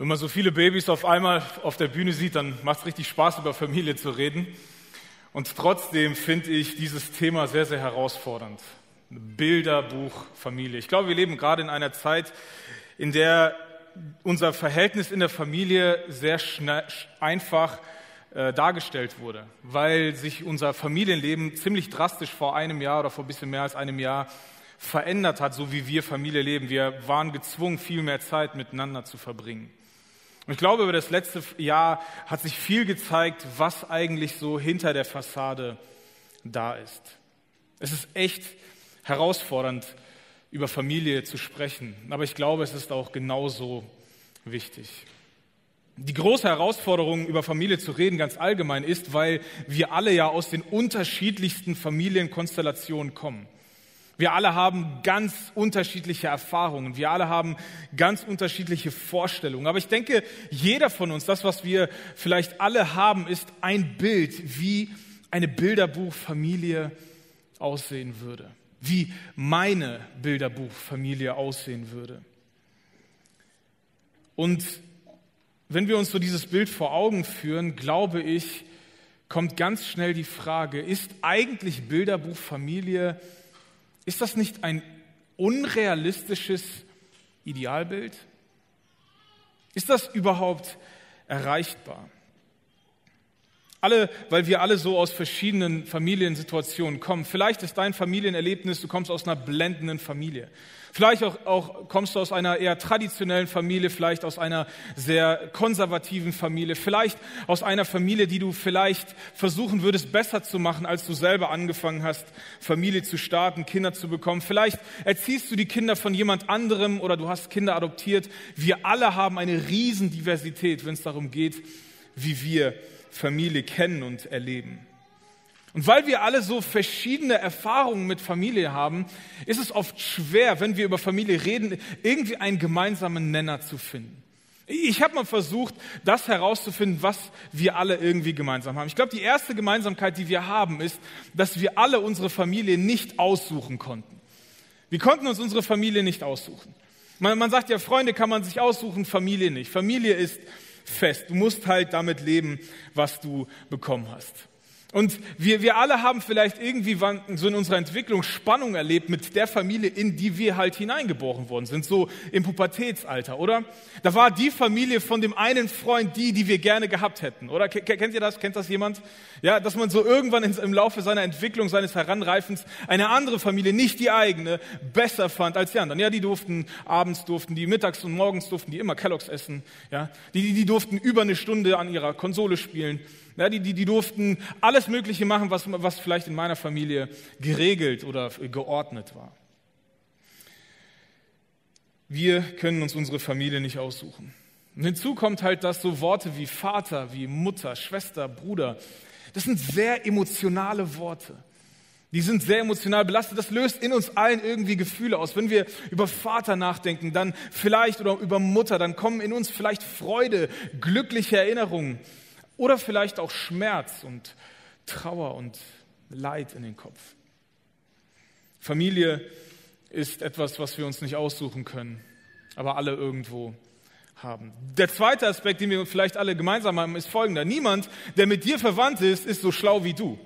Wenn man so viele Babys auf einmal auf der Bühne sieht, dann macht es richtig Spaß, über Familie zu reden. Und trotzdem finde ich dieses Thema sehr, sehr herausfordernd. Bilderbuch Familie. Ich glaube, wir leben gerade in einer Zeit, in der unser Verhältnis in der Familie sehr schnell, einfach äh, dargestellt wurde, weil sich unser Familienleben ziemlich drastisch vor einem Jahr oder vor ein bisschen mehr als einem Jahr verändert hat, so wie wir Familie leben. Wir waren gezwungen, viel mehr Zeit miteinander zu verbringen. Und ich glaube, über das letzte Jahr hat sich viel gezeigt, was eigentlich so hinter der Fassade da ist. Es ist echt herausfordernd, über Familie zu sprechen. Aber ich glaube, es ist auch genauso wichtig. Die große Herausforderung, über Familie zu reden, ganz allgemein ist, weil wir alle ja aus den unterschiedlichsten Familienkonstellationen kommen. Wir alle haben ganz unterschiedliche Erfahrungen. Wir alle haben ganz unterschiedliche Vorstellungen. Aber ich denke, jeder von uns, das, was wir vielleicht alle haben, ist ein Bild, wie eine Bilderbuchfamilie aussehen würde. Wie meine Bilderbuchfamilie aussehen würde. Und wenn wir uns so dieses Bild vor Augen führen, glaube ich, kommt ganz schnell die Frage, ist eigentlich Bilderbuchfamilie ist das nicht ein unrealistisches Idealbild? Ist das überhaupt erreichbar? Alle, weil wir alle so aus verschiedenen Familiensituationen kommen. Vielleicht ist dein Familienerlebnis, du kommst aus einer blendenden Familie. Vielleicht auch, auch kommst du aus einer eher traditionellen Familie, vielleicht aus einer sehr konservativen Familie, vielleicht aus einer Familie, die du vielleicht versuchen würdest, besser zu machen, als du selber angefangen hast, Familie zu starten, Kinder zu bekommen. Vielleicht erziehst du die Kinder von jemand anderem oder du hast Kinder adoptiert. Wir alle haben eine Riesendiversität, wenn es darum geht, wie wir Familie kennen und erleben. Und weil wir alle so verschiedene Erfahrungen mit Familie haben, ist es oft schwer, wenn wir über Familie reden, irgendwie einen gemeinsamen Nenner zu finden. Ich habe mal versucht, das herauszufinden, was wir alle irgendwie gemeinsam haben. Ich glaube, die erste Gemeinsamkeit, die wir haben, ist, dass wir alle unsere Familie nicht aussuchen konnten. Wir konnten uns unsere Familie nicht aussuchen. Man, man sagt ja, Freunde kann man sich aussuchen, Familie nicht. Familie ist fest. Du musst halt damit leben, was du bekommen hast. Und wir, wir alle haben vielleicht irgendwie so in unserer Entwicklung Spannung erlebt mit der Familie, in die wir halt hineingeboren worden sind, so im Pubertätsalter, oder? Da war die Familie von dem einen Freund die, die wir gerne gehabt hätten, oder? Kennt ihr das? Kennt das jemand? Ja, dass man so irgendwann im Laufe seiner Entwicklung, seines Heranreifens eine andere Familie, nicht die eigene, besser fand als die anderen. Ja, die durften, abends durften die, mittags und morgens durften die immer Kelloggs essen, ja? Die, die, die durften über eine Stunde an ihrer Konsole spielen. Ja, die, die, die durften alles Mögliche machen, was, was vielleicht in meiner Familie geregelt oder geordnet war. Wir können uns unsere Familie nicht aussuchen. Und hinzu kommt halt, dass so Worte wie Vater, wie Mutter, Schwester, Bruder, das sind sehr emotionale Worte. Die sind sehr emotional belastet. Das löst in uns allen irgendwie Gefühle aus. Wenn wir über Vater nachdenken, dann vielleicht oder über Mutter, dann kommen in uns vielleicht Freude, glückliche Erinnerungen. Oder vielleicht auch Schmerz und Trauer und Leid in den Kopf. Familie ist etwas, was wir uns nicht aussuchen können, aber alle irgendwo haben. Der zweite Aspekt, den wir vielleicht alle gemeinsam haben, ist folgender. Niemand, der mit dir verwandt ist, ist so schlau wie du.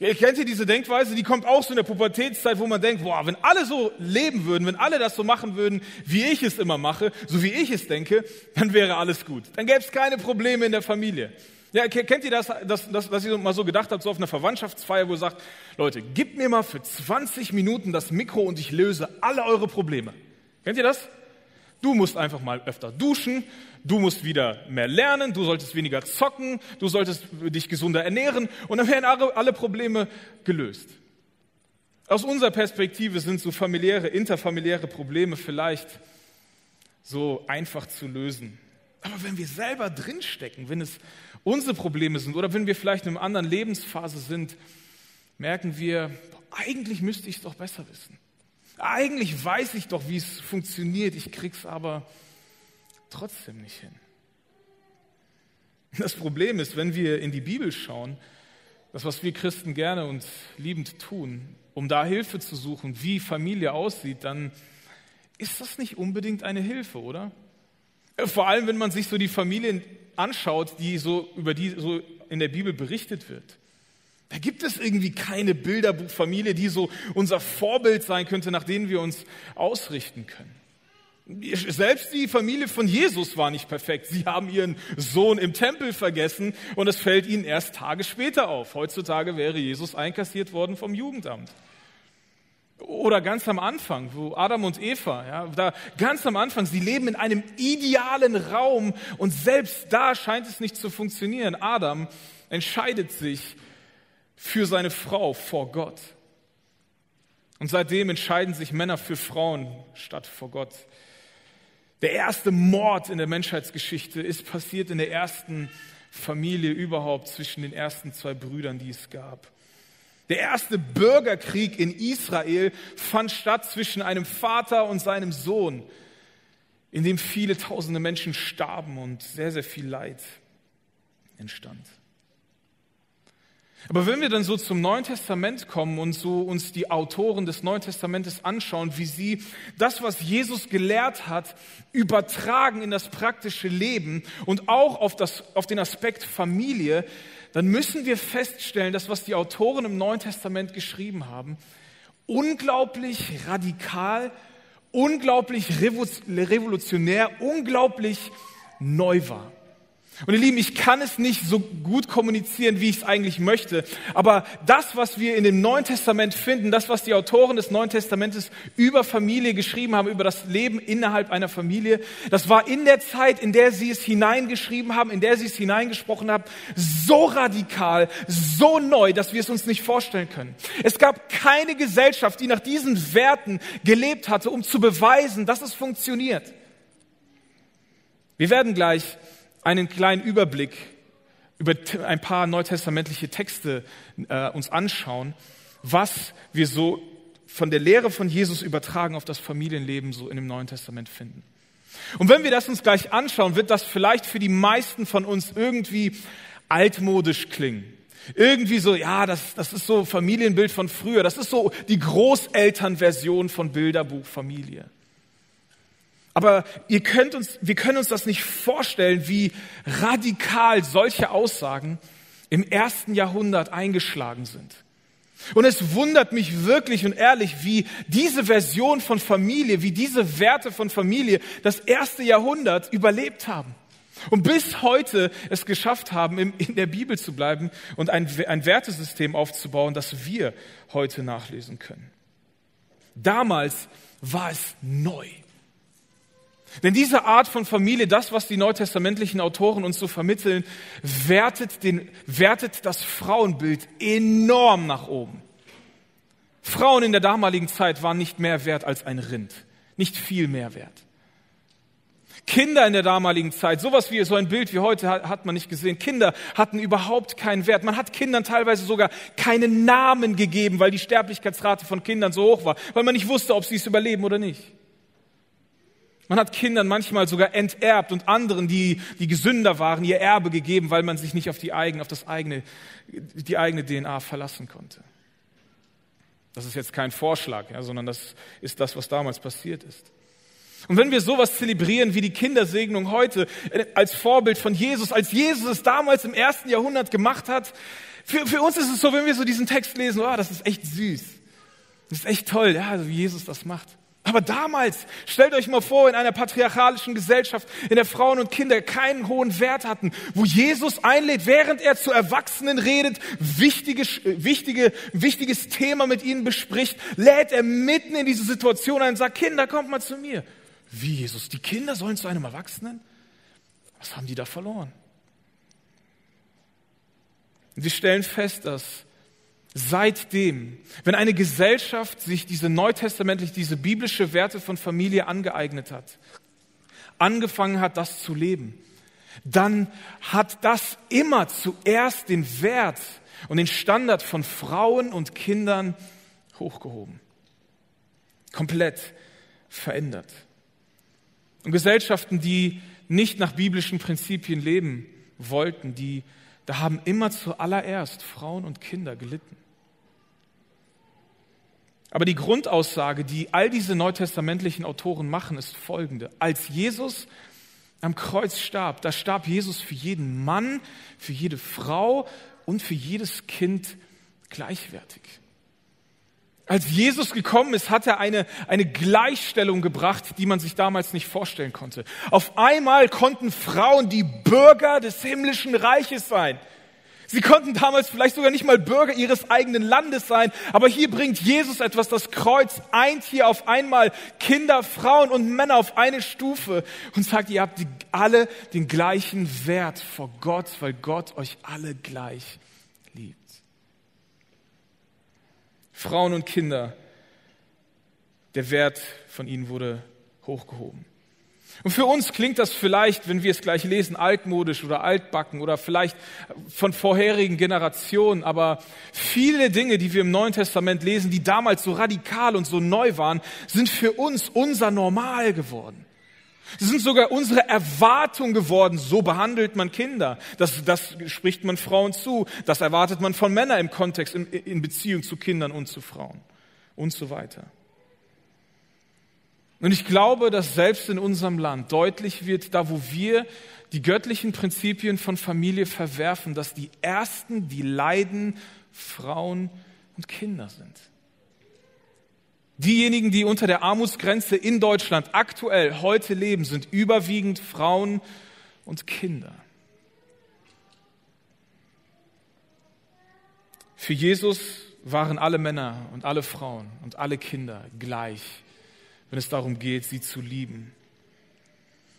Ihr kennt ihr diese Denkweise, die kommt auch so in der Pubertätszeit, wo man denkt, boah, wenn alle so leben würden, wenn alle das so machen würden, wie ich es immer mache, so wie ich es denke, dann wäre alles gut. Dann gäbe es keine Probleme in der Familie. Ja, kennt ihr das, dass, dass, dass ihr mal so gedacht habt, so auf einer Verwandtschaftsfeier, wo ihr sagt, Leute, gebt mir mal für 20 Minuten das Mikro und ich löse alle eure Probleme. Kennt ihr das? Du musst einfach mal öfter duschen, du musst wieder mehr lernen, du solltest weniger zocken, du solltest dich gesunder ernähren und dann werden alle Probleme gelöst. Aus unserer Perspektive sind so familiäre, interfamiliäre Probleme vielleicht so einfach zu lösen. Aber wenn wir selber drinstecken, wenn es unsere Probleme sind oder wenn wir vielleicht in einer anderen Lebensphase sind, merken wir, eigentlich müsste ich es doch besser wissen. Eigentlich weiß ich doch, wie es funktioniert, ich krieg's aber trotzdem nicht hin. Das Problem ist, wenn wir in die Bibel schauen, das, was wir Christen gerne und liebend tun, um da Hilfe zu suchen, wie Familie aussieht, dann ist das nicht unbedingt eine Hilfe, oder? Vor allem, wenn man sich so die Familien anschaut, die so, über die so in der Bibel berichtet wird. Da gibt es irgendwie keine Bilderbuchfamilie, die so unser Vorbild sein könnte, nach denen wir uns ausrichten können. Selbst die Familie von Jesus war nicht perfekt. Sie haben ihren Sohn im Tempel vergessen und es fällt ihnen erst Tage später auf. Heutzutage wäre Jesus einkassiert worden vom Jugendamt. Oder ganz am Anfang, wo Adam und Eva, ja, da ganz am Anfang, sie leben in einem idealen Raum und selbst da scheint es nicht zu funktionieren. Adam entscheidet sich für seine Frau vor Gott. Und seitdem entscheiden sich Männer für Frauen statt vor Gott. Der erste Mord in der Menschheitsgeschichte ist passiert in der ersten Familie überhaupt zwischen den ersten zwei Brüdern, die es gab. Der erste Bürgerkrieg in Israel fand statt zwischen einem Vater und seinem Sohn, in dem viele tausende Menschen starben und sehr, sehr viel Leid entstand. Aber wenn wir dann so zum Neuen Testament kommen und so uns die Autoren des Neuen Testamentes anschauen, wie sie das, was Jesus gelehrt hat, übertragen in das praktische Leben und auch auf, das, auf den Aspekt Familie, dann müssen wir feststellen, dass was die Autoren im Neuen Testament geschrieben haben, unglaublich radikal, unglaublich revolutionär, unglaublich neu war. Und ihr Lieben, ich kann es nicht so gut kommunizieren, wie ich es eigentlich möchte. Aber das, was wir in dem Neuen Testament finden, das, was die Autoren des Neuen Testamentes über Familie geschrieben haben, über das Leben innerhalb einer Familie, das war in der Zeit, in der sie es hineingeschrieben haben, in der sie es hineingesprochen haben, so radikal, so neu, dass wir es uns nicht vorstellen können. Es gab keine Gesellschaft, die nach diesen Werten gelebt hatte, um zu beweisen, dass es funktioniert. Wir werden gleich einen kleinen Überblick über ein paar neutestamentliche Texte äh, uns anschauen, was wir so von der Lehre von Jesus übertragen auf das Familienleben so in dem Neuen Testament finden. Und wenn wir das uns gleich anschauen, wird das vielleicht für die meisten von uns irgendwie altmodisch klingen. Irgendwie so, ja, das, das ist so Familienbild von früher. Das ist so die Großelternversion von Bilderbuch Familie. Aber ihr könnt uns, wir können uns das nicht vorstellen, wie radikal solche Aussagen im ersten Jahrhundert eingeschlagen sind. Und es wundert mich wirklich und ehrlich, wie diese Version von Familie, wie diese Werte von Familie das erste Jahrhundert überlebt haben. Und bis heute es geschafft haben, in der Bibel zu bleiben und ein, ein Wertesystem aufzubauen, das wir heute nachlesen können. Damals war es neu. Denn diese Art von Familie, das, was die neutestamentlichen Autoren uns so vermitteln, wertet, den, wertet das Frauenbild enorm nach oben. Frauen in der damaligen Zeit waren nicht mehr wert als ein Rind, nicht viel mehr wert. Kinder in der damaligen Zeit, sowas wie so ein Bild wie heute hat man nicht gesehen. Kinder hatten überhaupt keinen Wert. Man hat Kindern teilweise sogar keinen Namen gegeben, weil die Sterblichkeitsrate von Kindern so hoch war, weil man nicht wusste, ob sie es überleben oder nicht. Man hat Kindern manchmal sogar enterbt und anderen, die, die gesünder waren, ihr Erbe gegeben, weil man sich nicht auf die eigene, auf das eigene, die eigene DNA verlassen konnte. Das ist jetzt kein Vorschlag, ja, sondern das ist das, was damals passiert ist. Und wenn wir sowas zelebrieren wie die Kindersegnung heute äh, als Vorbild von Jesus, als Jesus es damals im ersten Jahrhundert gemacht hat, für, für uns ist es so, wenn wir so diesen Text lesen, oh, das ist echt süß. Das ist echt toll, ja, wie Jesus das macht. Aber damals, stellt euch mal vor, in einer patriarchalischen Gesellschaft, in der Frauen und Kinder keinen hohen Wert hatten, wo Jesus einlädt, während er zu Erwachsenen redet, wichtige, wichtige, wichtiges Thema mit ihnen bespricht, lädt er mitten in diese Situation ein und sagt, Kinder, kommt mal zu mir. Wie Jesus? Die Kinder sollen zu einem Erwachsenen? Was haben die da verloren? Und wir stellen fest, dass Seitdem, wenn eine Gesellschaft sich diese neutestamentlich, diese biblische Werte von Familie angeeignet hat, angefangen hat, das zu leben, dann hat das immer zuerst den Wert und den Standard von Frauen und Kindern hochgehoben. Komplett verändert. Und Gesellschaften, die nicht nach biblischen Prinzipien leben wollten, die, da haben immer zuallererst Frauen und Kinder gelitten. Aber die Grundaussage, die all diese neutestamentlichen Autoren machen, ist folgende. Als Jesus am Kreuz starb, da starb Jesus für jeden Mann, für jede Frau und für jedes Kind gleichwertig. Als Jesus gekommen ist, hat er eine, eine Gleichstellung gebracht, die man sich damals nicht vorstellen konnte. Auf einmal konnten Frauen die Bürger des himmlischen Reiches sein. Sie konnten damals vielleicht sogar nicht mal Bürger ihres eigenen Landes sein, aber hier bringt Jesus etwas, das Kreuz eint hier auf einmal Kinder, Frauen und Männer auf eine Stufe und sagt, ihr habt alle den gleichen Wert vor Gott, weil Gott euch alle gleich liebt. Frauen und Kinder, der Wert von ihnen wurde hochgehoben. Und für uns klingt das vielleicht, wenn wir es gleich lesen, altmodisch oder altbacken oder vielleicht von vorherigen Generationen. Aber viele Dinge, die wir im Neuen Testament lesen, die damals so radikal und so neu waren, sind für uns unser Normal geworden. Sie sind sogar unsere Erwartung geworden. So behandelt man Kinder. Das, das spricht man Frauen zu. Das erwartet man von Männern im Kontext, in, in Beziehung zu Kindern und zu Frauen und so weiter. Und ich glaube, dass selbst in unserem Land deutlich wird, da wo wir die göttlichen Prinzipien von Familie verwerfen, dass die Ersten, die leiden, Frauen und Kinder sind. Diejenigen, die unter der Armutsgrenze in Deutschland aktuell heute leben, sind überwiegend Frauen und Kinder. Für Jesus waren alle Männer und alle Frauen und alle Kinder gleich wenn es darum geht, sie zu lieben.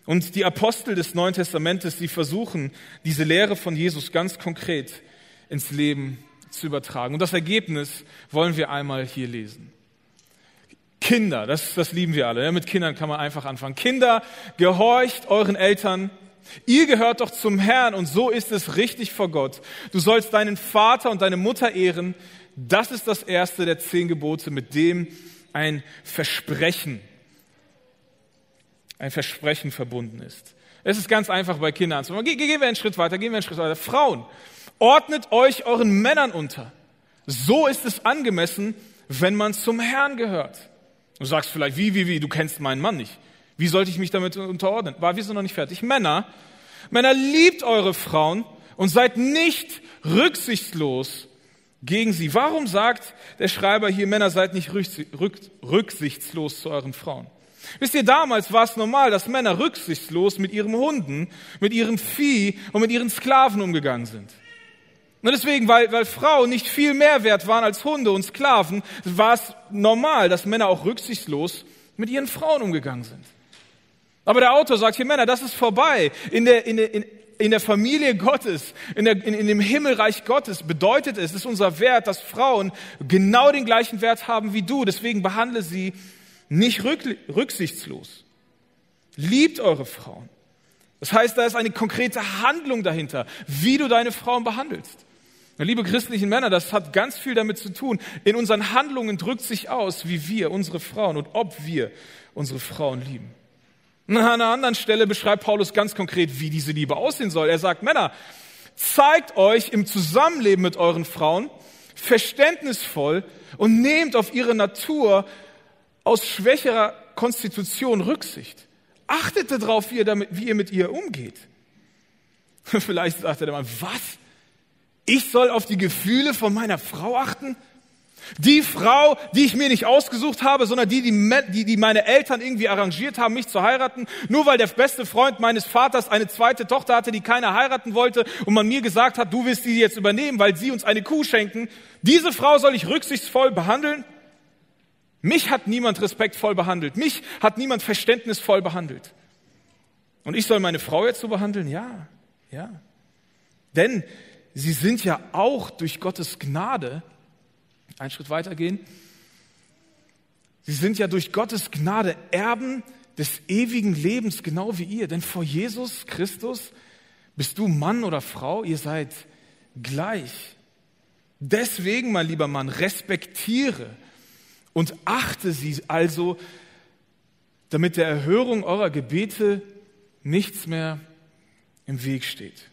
Und die Apostel des Neuen Testamentes, die versuchen, diese Lehre von Jesus ganz konkret ins Leben zu übertragen. Und das Ergebnis wollen wir einmal hier lesen. Kinder, das, das lieben wir alle. Ja, mit Kindern kann man einfach anfangen. Kinder, gehorcht euren Eltern. Ihr gehört doch zum Herrn und so ist es richtig vor Gott. Du sollst deinen Vater und deine Mutter ehren. Das ist das erste der zehn Gebote, mit dem ein Versprechen, ein Versprechen verbunden ist. Es ist ganz einfach bei Kindern zu machen. Gehen wir einen Schritt weiter, gehen wir einen Schritt weiter. Frauen, ordnet euch euren Männern unter. So ist es angemessen, wenn man zum Herrn gehört. Du sagst vielleicht, wie, wie, wie, du kennst meinen Mann nicht. Wie sollte ich mich damit unterordnen? War, wir sind noch nicht fertig. Männer, Männer, liebt eure Frauen und seid nicht rücksichtslos gegen sie. Warum sagt der Schreiber hier, Männer seid nicht rücksichtslos zu euren Frauen? Wisst ihr, damals war es normal, dass Männer rücksichtslos mit ihren Hunden, mit ihrem Vieh und mit ihren Sklaven umgegangen sind. Und deswegen, weil, weil Frauen nicht viel mehr wert waren als Hunde und Sklaven, war es normal, dass Männer auch rücksichtslos mit ihren Frauen umgegangen sind. Aber der Autor sagt hier, Männer, das ist vorbei. In der, in der, in, in der Familie Gottes, in, der, in, in dem Himmelreich Gottes bedeutet es, ist unser Wert, dass Frauen genau den gleichen Wert haben wie du. Deswegen behandle sie nicht rück, rücksichtslos. Liebt eure Frauen. Das heißt, da ist eine konkrete Handlung dahinter, wie du deine Frauen behandelst. Liebe christlichen Männer, das hat ganz viel damit zu tun. In unseren Handlungen drückt sich aus, wie wir unsere Frauen und ob wir unsere Frauen lieben. An einer anderen Stelle beschreibt Paulus ganz konkret, wie diese Liebe aussehen soll. Er sagt, Männer, zeigt euch im Zusammenleben mit euren Frauen verständnisvoll und nehmt auf ihre Natur aus schwächerer Konstitution Rücksicht. Achtet darauf, wie ihr, damit, wie ihr mit ihr umgeht. Vielleicht sagt er der Mann, was? Ich soll auf die Gefühle von meiner Frau achten? Die Frau, die ich mir nicht ausgesucht habe, sondern die, die, die meine Eltern irgendwie arrangiert haben, mich zu heiraten, nur weil der beste Freund meines Vaters eine zweite Tochter hatte, die keiner heiraten wollte und man mir gesagt hat, du willst die jetzt übernehmen, weil sie uns eine Kuh schenken. Diese Frau soll ich rücksichtsvoll behandeln? Mich hat niemand respektvoll behandelt. Mich hat niemand verständnisvoll behandelt. Und ich soll meine Frau jetzt so behandeln? Ja, ja. Denn sie sind ja auch durch Gottes Gnade einen Schritt weitergehen. Sie sind ja durch Gottes Gnade Erben des ewigen Lebens, genau wie ihr. Denn vor Jesus Christus bist du Mann oder Frau, ihr seid gleich. Deswegen, mein lieber Mann, respektiere und achte sie also, damit der Erhörung eurer Gebete nichts mehr im Weg steht.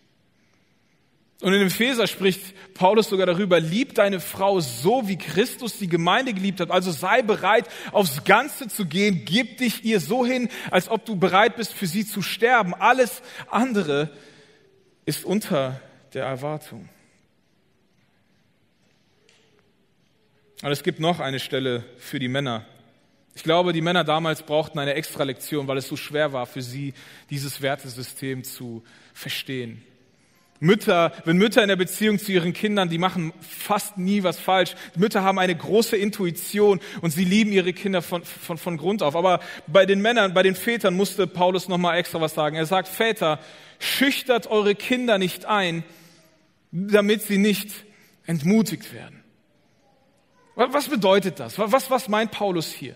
Und in Epheser spricht Paulus sogar darüber, lieb deine Frau so, wie Christus die Gemeinde geliebt hat. Also sei bereit, aufs Ganze zu gehen. Gib dich ihr so hin, als ob du bereit bist, für sie zu sterben. Alles andere ist unter der Erwartung. Aber es gibt noch eine Stelle für die Männer. Ich glaube, die Männer damals brauchten eine extra Lektion, weil es so schwer war für sie, dieses Wertesystem zu verstehen. Mütter, wenn Mütter in der Beziehung zu ihren Kindern, die machen fast nie was falsch. Mütter haben eine große Intuition und sie lieben ihre Kinder von, von, von Grund auf. Aber bei den Männern, bei den Vätern musste Paulus nochmal extra was sagen. Er sagt, Väter, schüchtert eure Kinder nicht ein, damit sie nicht entmutigt werden. Was bedeutet das? Was, was meint Paulus hier?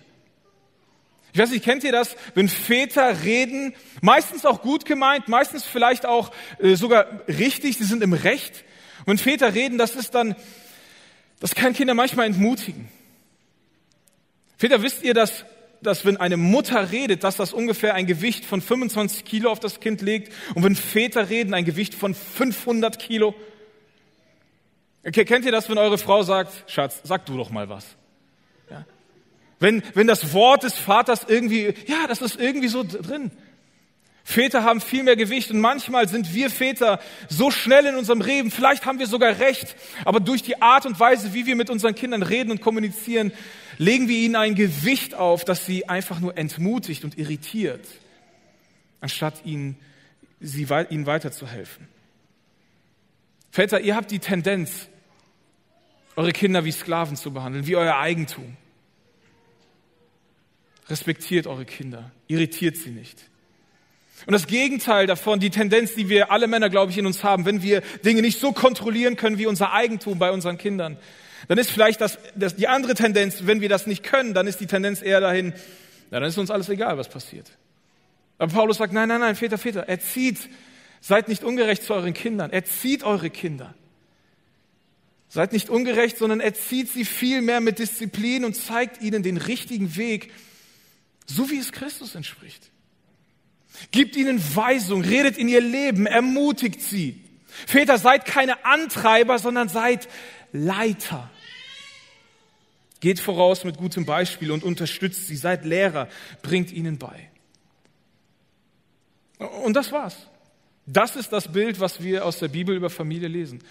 Ich weiß nicht, kennt ihr das, wenn Väter reden, meistens auch gut gemeint, meistens vielleicht auch äh, sogar richtig, sie sind im Recht. Und wenn Väter reden, das ist dann, das kann Kinder manchmal entmutigen. Väter, wisst ihr, dass, dass wenn eine Mutter redet, dass das ungefähr ein Gewicht von 25 Kilo auf das Kind legt und wenn Väter reden, ein Gewicht von 500 Kilo? Okay, kennt ihr das, wenn eure Frau sagt, Schatz, sag du doch mal was? Wenn, wenn das Wort des Vaters irgendwie, ja, das ist irgendwie so drin. Väter haben viel mehr Gewicht und manchmal sind wir Väter so schnell in unserem Reden, vielleicht haben wir sogar recht, aber durch die Art und Weise, wie wir mit unseren Kindern reden und kommunizieren, legen wir ihnen ein Gewicht auf, das sie einfach nur entmutigt und irritiert, anstatt ihnen, sie, ihnen weiterzuhelfen. Väter, ihr habt die Tendenz, eure Kinder wie Sklaven zu behandeln, wie euer Eigentum. Respektiert eure Kinder, irritiert sie nicht. Und das Gegenteil davon, die Tendenz, die wir alle Männer, glaube ich, in uns haben, wenn wir Dinge nicht so kontrollieren können wie unser Eigentum bei unseren Kindern, dann ist vielleicht das, das, die andere Tendenz, wenn wir das nicht können, dann ist die Tendenz eher dahin, na, dann ist uns alles egal, was passiert. Aber Paulus sagt, nein, nein, nein, Väter, Väter, erzieht, seid nicht ungerecht zu euren Kindern, erzieht eure Kinder. Seid nicht ungerecht, sondern erzieht sie viel mehr mit Disziplin und zeigt ihnen den richtigen Weg, so wie es Christus entspricht. Gibt ihnen Weisung, redet in ihr Leben, ermutigt sie. Väter, seid keine Antreiber, sondern seid Leiter. Geht voraus mit gutem Beispiel und unterstützt sie, seid Lehrer, bringt ihnen bei. Und das war's. Das ist das Bild, was wir aus der Bibel über Familie lesen.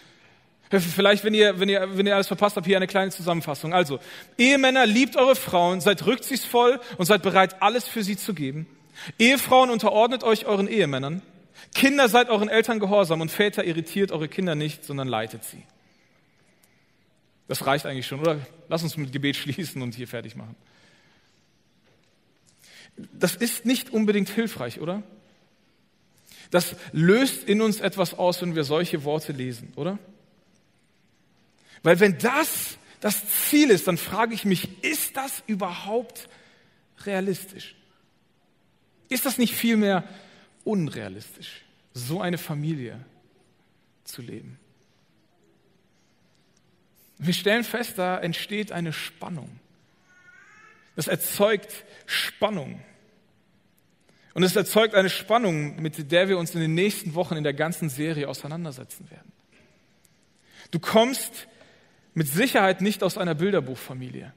Vielleicht, wenn ihr, wenn, ihr, wenn ihr alles verpasst habt, hier eine kleine Zusammenfassung. Also, Ehemänner, liebt eure Frauen, seid rücksichtsvoll und seid bereit, alles für sie zu geben. Ehefrauen, unterordnet euch euren Ehemännern. Kinder, seid euren Eltern gehorsam und Väter, irritiert eure Kinder nicht, sondern leitet sie. Das reicht eigentlich schon, oder? Lass uns mit Gebet schließen und hier fertig machen. Das ist nicht unbedingt hilfreich, oder? Das löst in uns etwas aus, wenn wir solche Worte lesen, oder? Weil wenn das das Ziel ist, dann frage ich mich, ist das überhaupt realistisch? Ist das nicht vielmehr unrealistisch, so eine Familie zu leben? Wir stellen fest, da entsteht eine Spannung. Das erzeugt Spannung. Und es erzeugt eine Spannung, mit der wir uns in den nächsten Wochen in der ganzen Serie auseinandersetzen werden. Du kommst mit Sicherheit nicht aus einer Bilderbuchfamilie.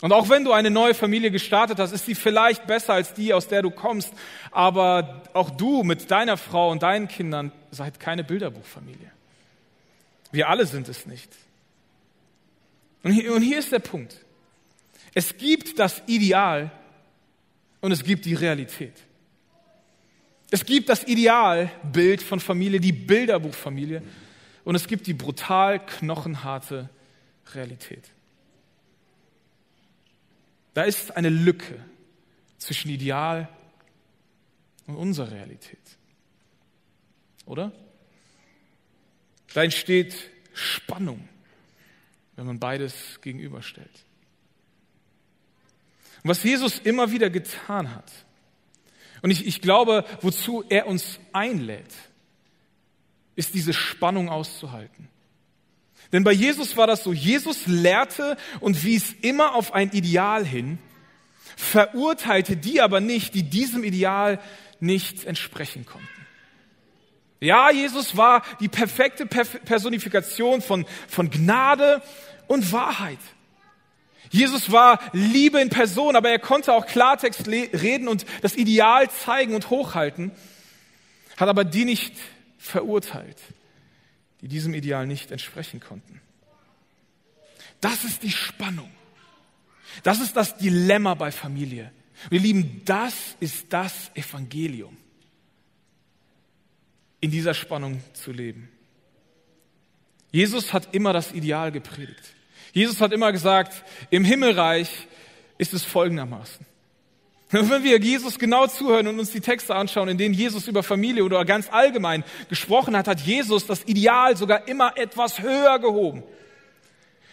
Und auch wenn du eine neue Familie gestartet hast, ist sie vielleicht besser als die, aus der du kommst. Aber auch du mit deiner Frau und deinen Kindern seid keine Bilderbuchfamilie. Wir alle sind es nicht. Und hier, und hier ist der Punkt. Es gibt das Ideal und es gibt die Realität. Es gibt das Idealbild von Familie, die Bilderbuchfamilie, und es gibt die brutal knochenharte Realität. Da ist eine Lücke zwischen Ideal und unserer Realität. Oder? Da entsteht Spannung, wenn man beides gegenüberstellt. Und was Jesus immer wieder getan hat, und ich, ich glaube, wozu er uns einlädt, ist diese Spannung auszuhalten. Denn bei Jesus war das so, Jesus lehrte und wies immer auf ein Ideal hin, verurteilte die aber nicht, die diesem Ideal nicht entsprechen konnten. Ja, Jesus war die perfekte Personifikation von, von Gnade und Wahrheit. Jesus war Liebe in Person, aber er konnte auch Klartext reden und das Ideal zeigen und hochhalten, hat aber die nicht verurteilt, die diesem Ideal nicht entsprechen konnten. Das ist die Spannung. Das ist das Dilemma bei Familie. Wir lieben, das ist das Evangelium. In dieser Spannung zu leben. Jesus hat immer das Ideal gepredigt. Jesus hat immer gesagt, im Himmelreich ist es folgendermaßen. Wenn wir Jesus genau zuhören und uns die Texte anschauen, in denen Jesus über Familie oder ganz allgemein gesprochen hat, hat Jesus das Ideal sogar immer etwas höher gehoben.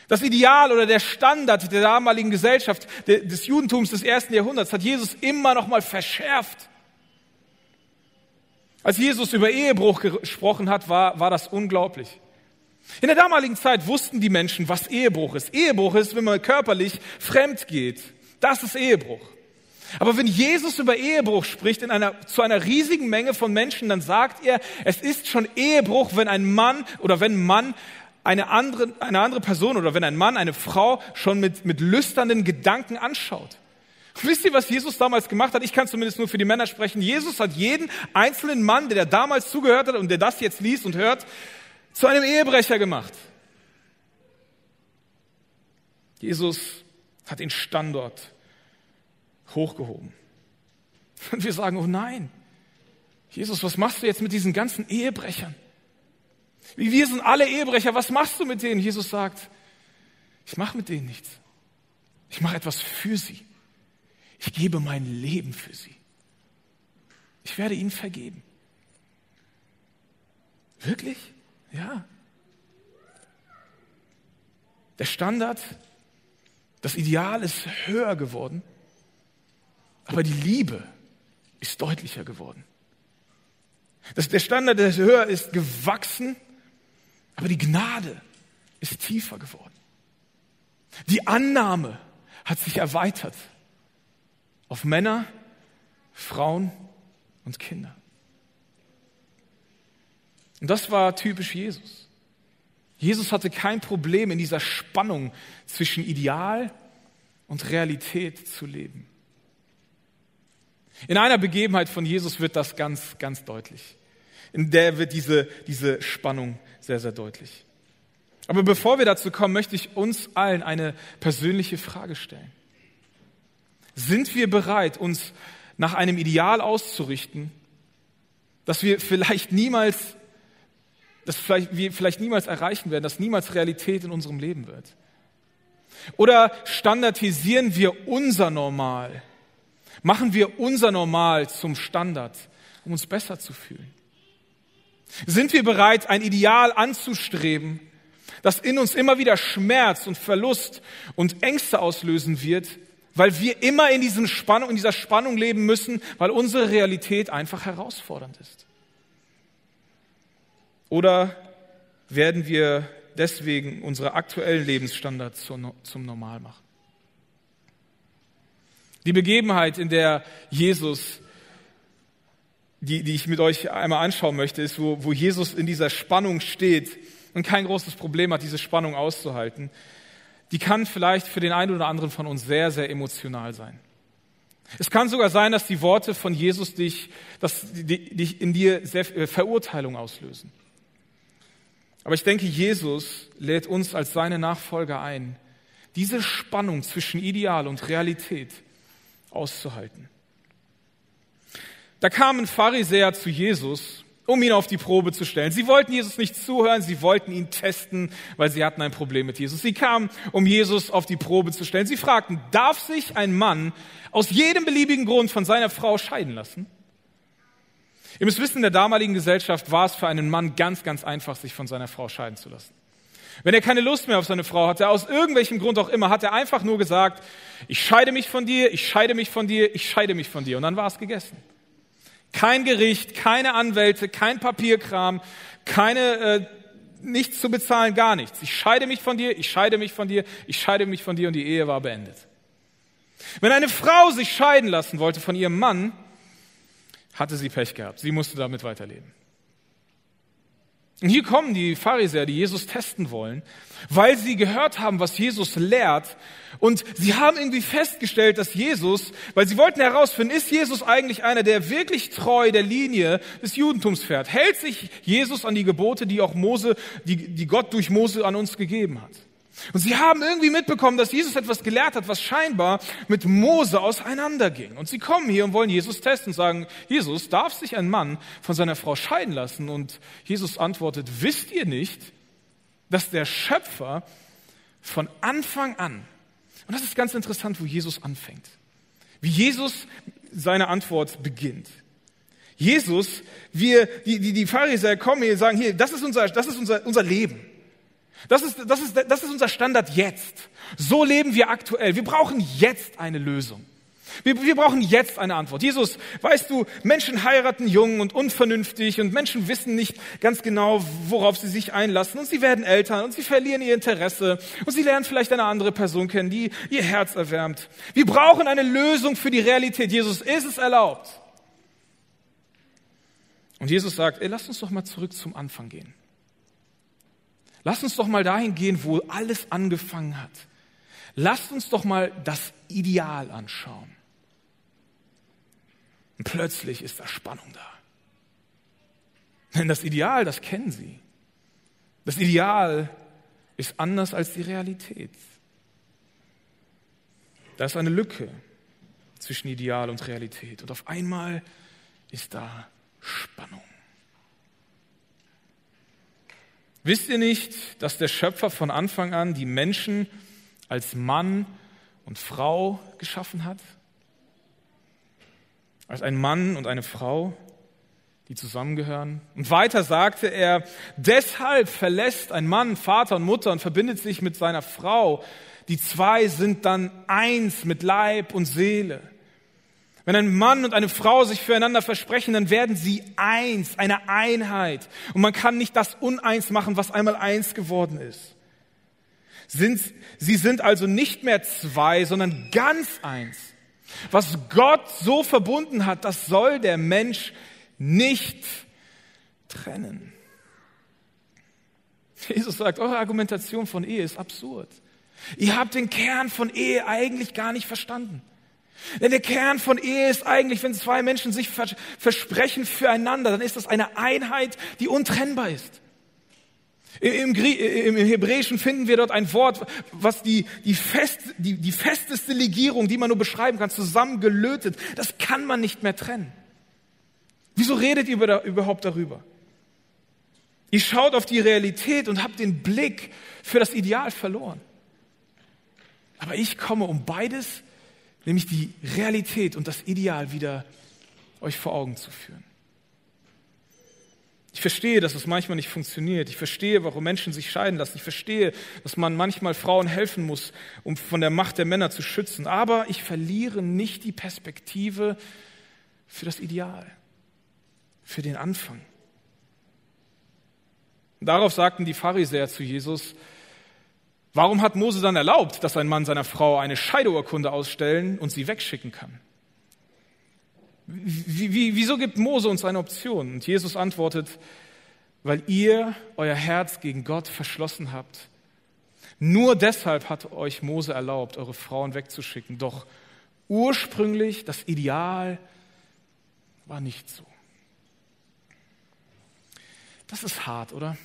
Das Ideal oder der Standard der damaligen Gesellschaft, des Judentums des ersten Jahrhunderts, hat Jesus immer noch mal verschärft. Als Jesus über Ehebruch gesprochen hat, war, war das unglaublich. In der damaligen Zeit wussten die Menschen, was Ehebruch ist. Ehebruch ist, wenn man körperlich fremd geht. Das ist Ehebruch. Aber wenn Jesus über Ehebruch spricht in einer, zu einer riesigen Menge von Menschen, dann sagt er, es ist schon Ehebruch, wenn ein Mann oder wenn Mann eine andere, eine andere Person oder wenn ein Mann eine Frau schon mit, mit lüsternden Gedanken anschaut. Wisst ihr, was Jesus damals gemacht hat? Ich kann zumindest nur für die Männer sprechen. Jesus hat jeden einzelnen Mann, der damals zugehört hat und der das jetzt liest und hört, zu einem Ehebrecher gemacht. Jesus hat den Standort hochgehoben. Und wir sagen, oh nein, Jesus, was machst du jetzt mit diesen ganzen Ehebrechern? Wie wir sind alle Ehebrecher, was machst du mit denen? Jesus sagt, ich mache mit denen nichts. Ich mache etwas für sie. Ich gebe mein Leben für sie. Ich werde ihnen vergeben. Wirklich? Ja. Der Standard, das Ideal ist höher geworden, aber die Liebe ist deutlicher geworden. Das, der Standard, der höher ist, gewachsen, aber die Gnade ist tiefer geworden. Die Annahme hat sich erweitert auf Männer, Frauen und Kinder. Und das war typisch Jesus. Jesus hatte kein Problem in dieser Spannung zwischen Ideal und Realität zu leben. In einer Begebenheit von Jesus wird das ganz, ganz deutlich. In der wird diese, diese Spannung sehr, sehr deutlich. Aber bevor wir dazu kommen, möchte ich uns allen eine persönliche Frage stellen. Sind wir bereit, uns nach einem Ideal auszurichten, das wir vielleicht niemals, das vielleicht, wir vielleicht niemals erreichen werden, das niemals Realität in unserem Leben wird? Oder standardisieren wir unser Normal? Machen wir unser Normal zum Standard, um uns besser zu fühlen? Sind wir bereit, ein Ideal anzustreben, das in uns immer wieder Schmerz und Verlust und Ängste auslösen wird, weil wir immer in, diesem Spannung, in dieser Spannung leben müssen, weil unsere Realität einfach herausfordernd ist? Oder werden wir deswegen unsere aktuellen Lebensstandards zum Normal machen? Die Begebenheit, in der Jesus die, die ich mit euch einmal anschauen möchte, ist, wo, wo Jesus in dieser Spannung steht und kein großes Problem hat, diese Spannung auszuhalten. Die kann vielleicht für den einen oder anderen von uns sehr, sehr emotional sein. Es kann sogar sein, dass die Worte von Jesus dich, dass dich in dir sehr, äh, Verurteilung auslösen. Aber ich denke, Jesus lädt uns als seine Nachfolger ein, diese Spannung zwischen Ideal und Realität auszuhalten. Da kamen Pharisäer zu Jesus, um ihn auf die Probe zu stellen. Sie wollten Jesus nicht zuhören, sie wollten ihn testen, weil sie hatten ein Problem mit Jesus. Sie kamen, um Jesus auf die Probe zu stellen. Sie fragten, darf sich ein Mann aus jedem beliebigen Grund von seiner Frau scheiden lassen? Ihr müsst wissen, in der damaligen Gesellschaft war es für einen Mann ganz, ganz einfach, sich von seiner Frau scheiden zu lassen. Wenn er keine Lust mehr auf seine Frau hatte, aus irgendwelchem Grund auch immer, hat er einfach nur gesagt, ich scheide mich von dir, ich scheide mich von dir, ich scheide mich von dir. Und dann war es gegessen. Kein Gericht, keine Anwälte, kein Papierkram, keine, äh, nichts zu bezahlen, gar nichts. Ich scheide mich von dir, ich scheide mich von dir, ich scheide mich von dir und die Ehe war beendet. Wenn eine Frau sich scheiden lassen wollte von ihrem Mann, hatte sie Pech gehabt. Sie musste damit weiterleben. Und hier kommen die Pharisäer, die Jesus testen wollen, weil sie gehört haben, was Jesus lehrt. Und sie haben irgendwie festgestellt, dass Jesus, weil sie wollten herausfinden, ist Jesus eigentlich einer, der wirklich treu der Linie des Judentums fährt? Hält sich Jesus an die Gebote, die auch Mose, die, die Gott durch Mose an uns gegeben hat? Und sie haben irgendwie mitbekommen, dass Jesus etwas gelehrt hat, was scheinbar mit Mose auseinanderging. Und sie kommen hier und wollen Jesus testen und sagen, Jesus, darf sich ein Mann von seiner Frau scheiden lassen? Und Jesus antwortet, wisst ihr nicht, dass der Schöpfer von Anfang an, und das ist ganz interessant, wo Jesus anfängt, wie Jesus seine Antwort beginnt. Jesus, wir, die, die, die Pharisäer kommen hier und sagen, hier, das ist unser, das ist unser, unser Leben. Das ist, das, ist, das ist unser Standard jetzt. So leben wir aktuell. Wir brauchen jetzt eine Lösung. Wir, wir brauchen jetzt eine Antwort. Jesus, weißt du, Menschen heiraten jung und unvernünftig und Menschen wissen nicht ganz genau, worauf sie sich einlassen und sie werden Eltern und sie verlieren ihr Interesse und sie lernen vielleicht eine andere Person kennen, die ihr Herz erwärmt. Wir brauchen eine Lösung für die Realität. Jesus, ist es erlaubt? Und Jesus sagt, ey, lass uns doch mal zurück zum Anfang gehen. Lass uns doch mal dahin gehen, wo alles angefangen hat. Lasst uns doch mal das Ideal anschauen. Und plötzlich ist da Spannung da. Denn das Ideal, das kennen Sie. Das Ideal ist anders als die Realität. Da ist eine Lücke zwischen Ideal und Realität. Und auf einmal ist da Spannung. Wisst ihr nicht, dass der Schöpfer von Anfang an die Menschen als Mann und Frau geschaffen hat? Als ein Mann und eine Frau, die zusammengehören. Und weiter sagte er, deshalb verlässt ein Mann Vater und Mutter und verbindet sich mit seiner Frau. Die zwei sind dann eins mit Leib und Seele. Wenn ein Mann und eine Frau sich füreinander versprechen, dann werden sie eins, eine Einheit. Und man kann nicht das Uneins machen, was einmal eins geworden ist. Sind, sie sind also nicht mehr zwei, sondern ganz eins. Was Gott so verbunden hat, das soll der Mensch nicht trennen. Jesus sagt, eure Argumentation von Ehe ist absurd. Ihr habt den Kern von Ehe eigentlich gar nicht verstanden. Denn der Kern von Ehe ist eigentlich, wenn zwei Menschen sich versprechen füreinander, dann ist das eine Einheit, die untrennbar ist. Im, Im, Hebräischen finden wir dort ein Wort, was die, die, fest, die, die festeste Legierung, die man nur beschreiben kann, zusammengelötet. Das kann man nicht mehr trennen. Wieso redet ihr überhaupt darüber? Ihr schaut auf die Realität und habt den Blick für das Ideal verloren. Aber ich komme, um beides nämlich die Realität und das Ideal wieder euch vor Augen zu führen. Ich verstehe, dass es manchmal nicht funktioniert. Ich verstehe, warum Menschen sich scheiden lassen. Ich verstehe, dass man manchmal Frauen helfen muss, um von der Macht der Männer zu schützen. Aber ich verliere nicht die Perspektive für das Ideal, für den Anfang. Darauf sagten die Pharisäer zu Jesus, Warum hat Mose dann erlaubt, dass ein Mann seiner Frau eine Scheideurkunde ausstellen und sie wegschicken kann? Wie, wie, wieso gibt Mose uns eine Option? Und Jesus antwortet, weil ihr euer Herz gegen Gott verschlossen habt. Nur deshalb hat euch Mose erlaubt, eure Frauen wegzuschicken. Doch ursprünglich das Ideal war nicht so. Das ist hart, oder?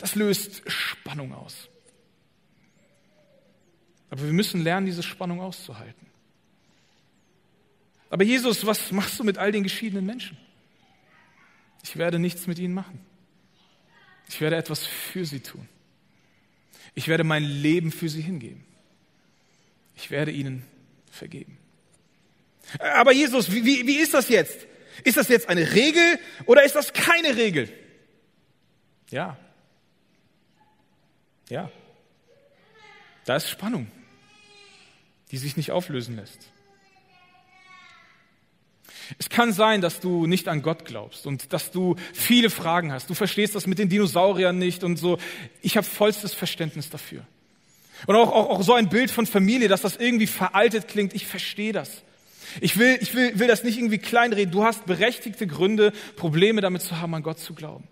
Das löst Spannung aus. Aber wir müssen lernen, diese Spannung auszuhalten. Aber Jesus, was machst du mit all den geschiedenen Menschen? Ich werde nichts mit ihnen machen. Ich werde etwas für sie tun. Ich werde mein Leben für sie hingeben. Ich werde ihnen vergeben. Aber Jesus, wie, wie, wie ist das jetzt? Ist das jetzt eine Regel oder ist das keine Regel? Ja, ja, da ist Spannung, die sich nicht auflösen lässt. Es kann sein, dass du nicht an Gott glaubst und dass du viele Fragen hast. Du verstehst das mit den Dinosauriern nicht und so. Ich habe vollstes Verständnis dafür. Und auch, auch, auch so ein Bild von Familie, dass das irgendwie veraltet klingt, ich verstehe das. Ich will, ich will, will das nicht irgendwie kleinreden. Du hast berechtigte Gründe, Probleme damit zu haben, an Gott zu glauben.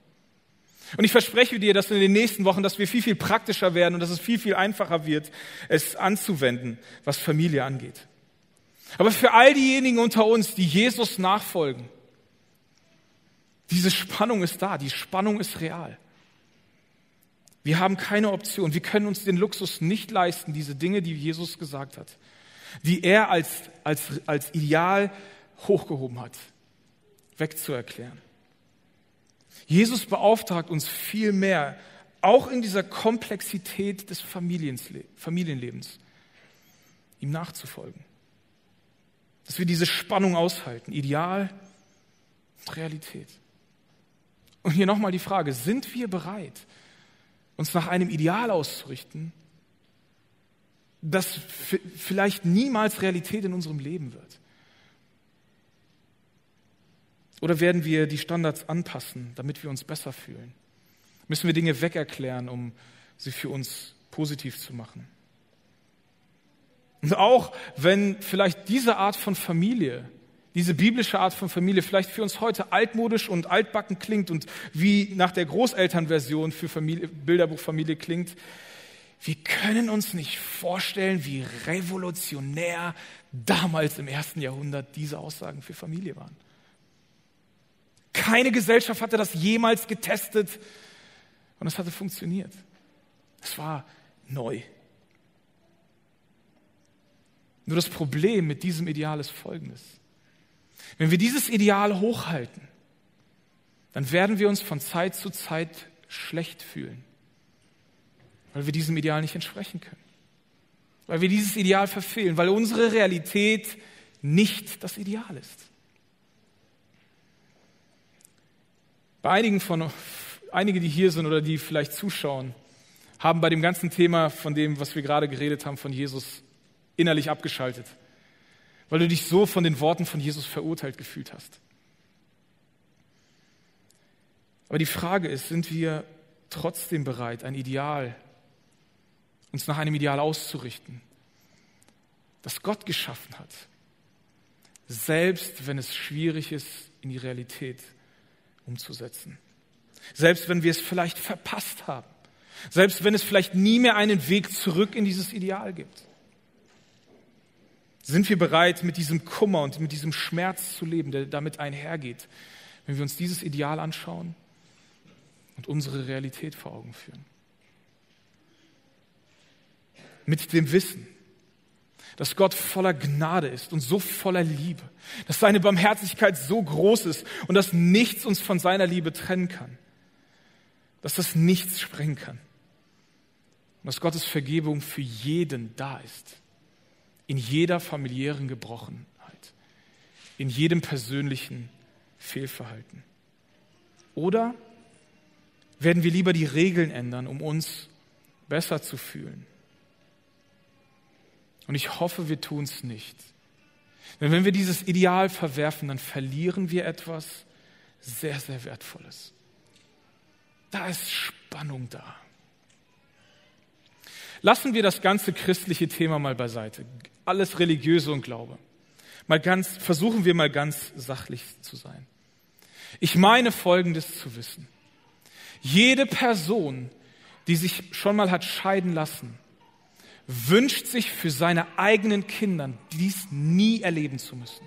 Und ich verspreche dir, dass in den nächsten Wochen, dass wir viel, viel praktischer werden und dass es viel, viel einfacher wird, es anzuwenden, was Familie angeht. Aber für all diejenigen unter uns, die Jesus nachfolgen, diese Spannung ist da, die Spannung ist real. Wir haben keine Option. Wir können uns den Luxus nicht leisten, diese Dinge, die Jesus gesagt hat, die er als, als, als Ideal hochgehoben hat, wegzuerklären. Jesus beauftragt uns viel mehr, auch in dieser Komplexität des Familienlebens, ihm nachzufolgen. Dass wir diese Spannung aushalten, Ideal und Realität. Und hier nochmal die Frage, sind wir bereit, uns nach einem Ideal auszurichten, das vielleicht niemals Realität in unserem Leben wird? Oder werden wir die Standards anpassen, damit wir uns besser fühlen? Müssen wir Dinge wegerklären, um sie für uns positiv zu machen? Und auch wenn vielleicht diese Art von Familie, diese biblische Art von Familie vielleicht für uns heute altmodisch und altbacken klingt und wie nach der Großelternversion für Familie, Bilderbuch Familie klingt, wir können uns nicht vorstellen, wie revolutionär damals im ersten Jahrhundert diese Aussagen für Familie waren. Keine Gesellschaft hatte das jemals getestet und es hatte funktioniert. Es war neu. Nur das Problem mit diesem Ideal ist folgendes. Wenn wir dieses Ideal hochhalten, dann werden wir uns von Zeit zu Zeit schlecht fühlen, weil wir diesem Ideal nicht entsprechen können, weil wir dieses Ideal verfehlen, weil unsere Realität nicht das Ideal ist. Bei einigen von, einige, die hier sind oder die vielleicht zuschauen, haben bei dem ganzen Thema von dem, was wir gerade geredet haben, von Jesus innerlich abgeschaltet, weil du dich so von den Worten von Jesus verurteilt gefühlt hast. Aber die Frage ist, sind wir trotzdem bereit, ein Ideal, uns nach einem Ideal auszurichten, das Gott geschaffen hat, selbst wenn es schwierig ist, in die Realität umzusetzen. Selbst wenn wir es vielleicht verpasst haben. Selbst wenn es vielleicht nie mehr einen Weg zurück in dieses Ideal gibt. Sind wir bereit, mit diesem Kummer und mit diesem Schmerz zu leben, der damit einhergeht, wenn wir uns dieses Ideal anschauen und unsere Realität vor Augen führen? Mit dem Wissen, dass Gott voller Gnade ist und so voller Liebe, dass seine Barmherzigkeit so groß ist und dass nichts uns von seiner Liebe trennen kann, dass das nichts sprengen kann und dass Gottes Vergebung für jeden da ist, in jeder familiären Gebrochenheit, in jedem persönlichen Fehlverhalten. Oder werden wir lieber die Regeln ändern, um uns besser zu fühlen? Und ich hoffe, wir tun es nicht. Denn wenn wir dieses Ideal verwerfen, dann verlieren wir etwas sehr, sehr Wertvolles. Da ist Spannung da. Lassen wir das ganze christliche Thema mal beiseite. Alles religiöse und Glaube. Mal ganz, versuchen wir mal ganz sachlich zu sein. Ich meine Folgendes zu wissen. Jede Person, die sich schon mal hat scheiden lassen, wünscht sich für seine eigenen Kinder, dies nie erleben zu müssen.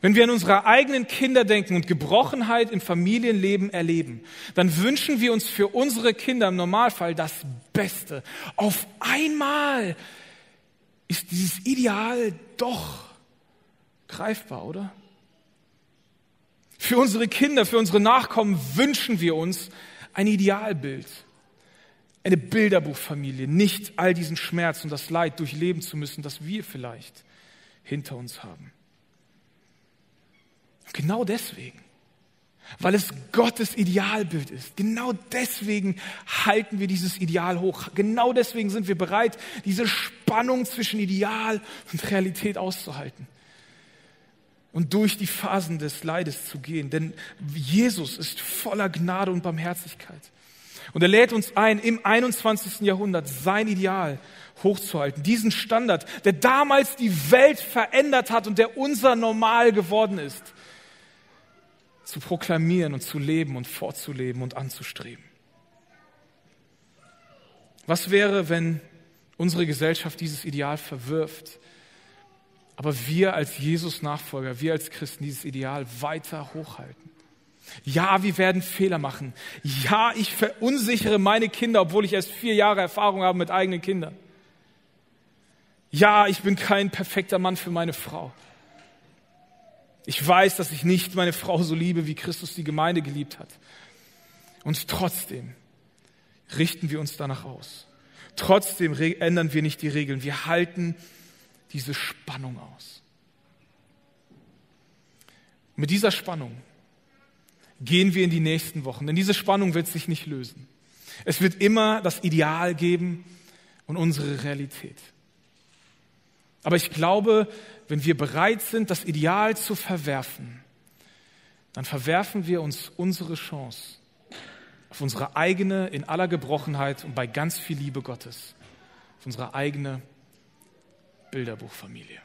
Wenn wir an unsere eigenen Kinder denken und Gebrochenheit im Familienleben erleben, dann wünschen wir uns für unsere Kinder im Normalfall das Beste. Auf einmal ist dieses Ideal doch greifbar, oder? Für unsere Kinder, für unsere Nachkommen wünschen wir uns ein Idealbild eine Bilderbuchfamilie, nicht all diesen Schmerz und das Leid durchleben zu müssen, das wir vielleicht hinter uns haben. Genau deswegen, weil es Gottes Idealbild ist, genau deswegen halten wir dieses Ideal hoch. Genau deswegen sind wir bereit, diese Spannung zwischen Ideal und Realität auszuhalten und durch die Phasen des Leides zu gehen. Denn Jesus ist voller Gnade und Barmherzigkeit. Und er lädt uns ein, im 21. Jahrhundert sein Ideal hochzuhalten, diesen Standard, der damals die Welt verändert hat und der unser Normal geworden ist, zu proklamieren und zu leben und vorzuleben und anzustreben. Was wäre, wenn unsere Gesellschaft dieses Ideal verwirft, aber wir als Jesus-Nachfolger, wir als Christen dieses Ideal weiter hochhalten? Ja, wir werden Fehler machen. Ja, ich verunsichere meine Kinder, obwohl ich erst vier Jahre Erfahrung habe mit eigenen Kindern. Ja, ich bin kein perfekter Mann für meine Frau. Ich weiß, dass ich nicht meine Frau so liebe, wie Christus die Gemeinde geliebt hat. Und trotzdem richten wir uns danach aus. Trotzdem ändern wir nicht die Regeln. Wir halten diese Spannung aus. Mit dieser Spannung gehen wir in die nächsten Wochen, denn diese Spannung wird sich nicht lösen. Es wird immer das Ideal geben und unsere Realität. Aber ich glaube, wenn wir bereit sind, das Ideal zu verwerfen, dann verwerfen wir uns unsere Chance auf unsere eigene, in aller Gebrochenheit und bei ganz viel Liebe Gottes, auf unsere eigene Bilderbuchfamilie.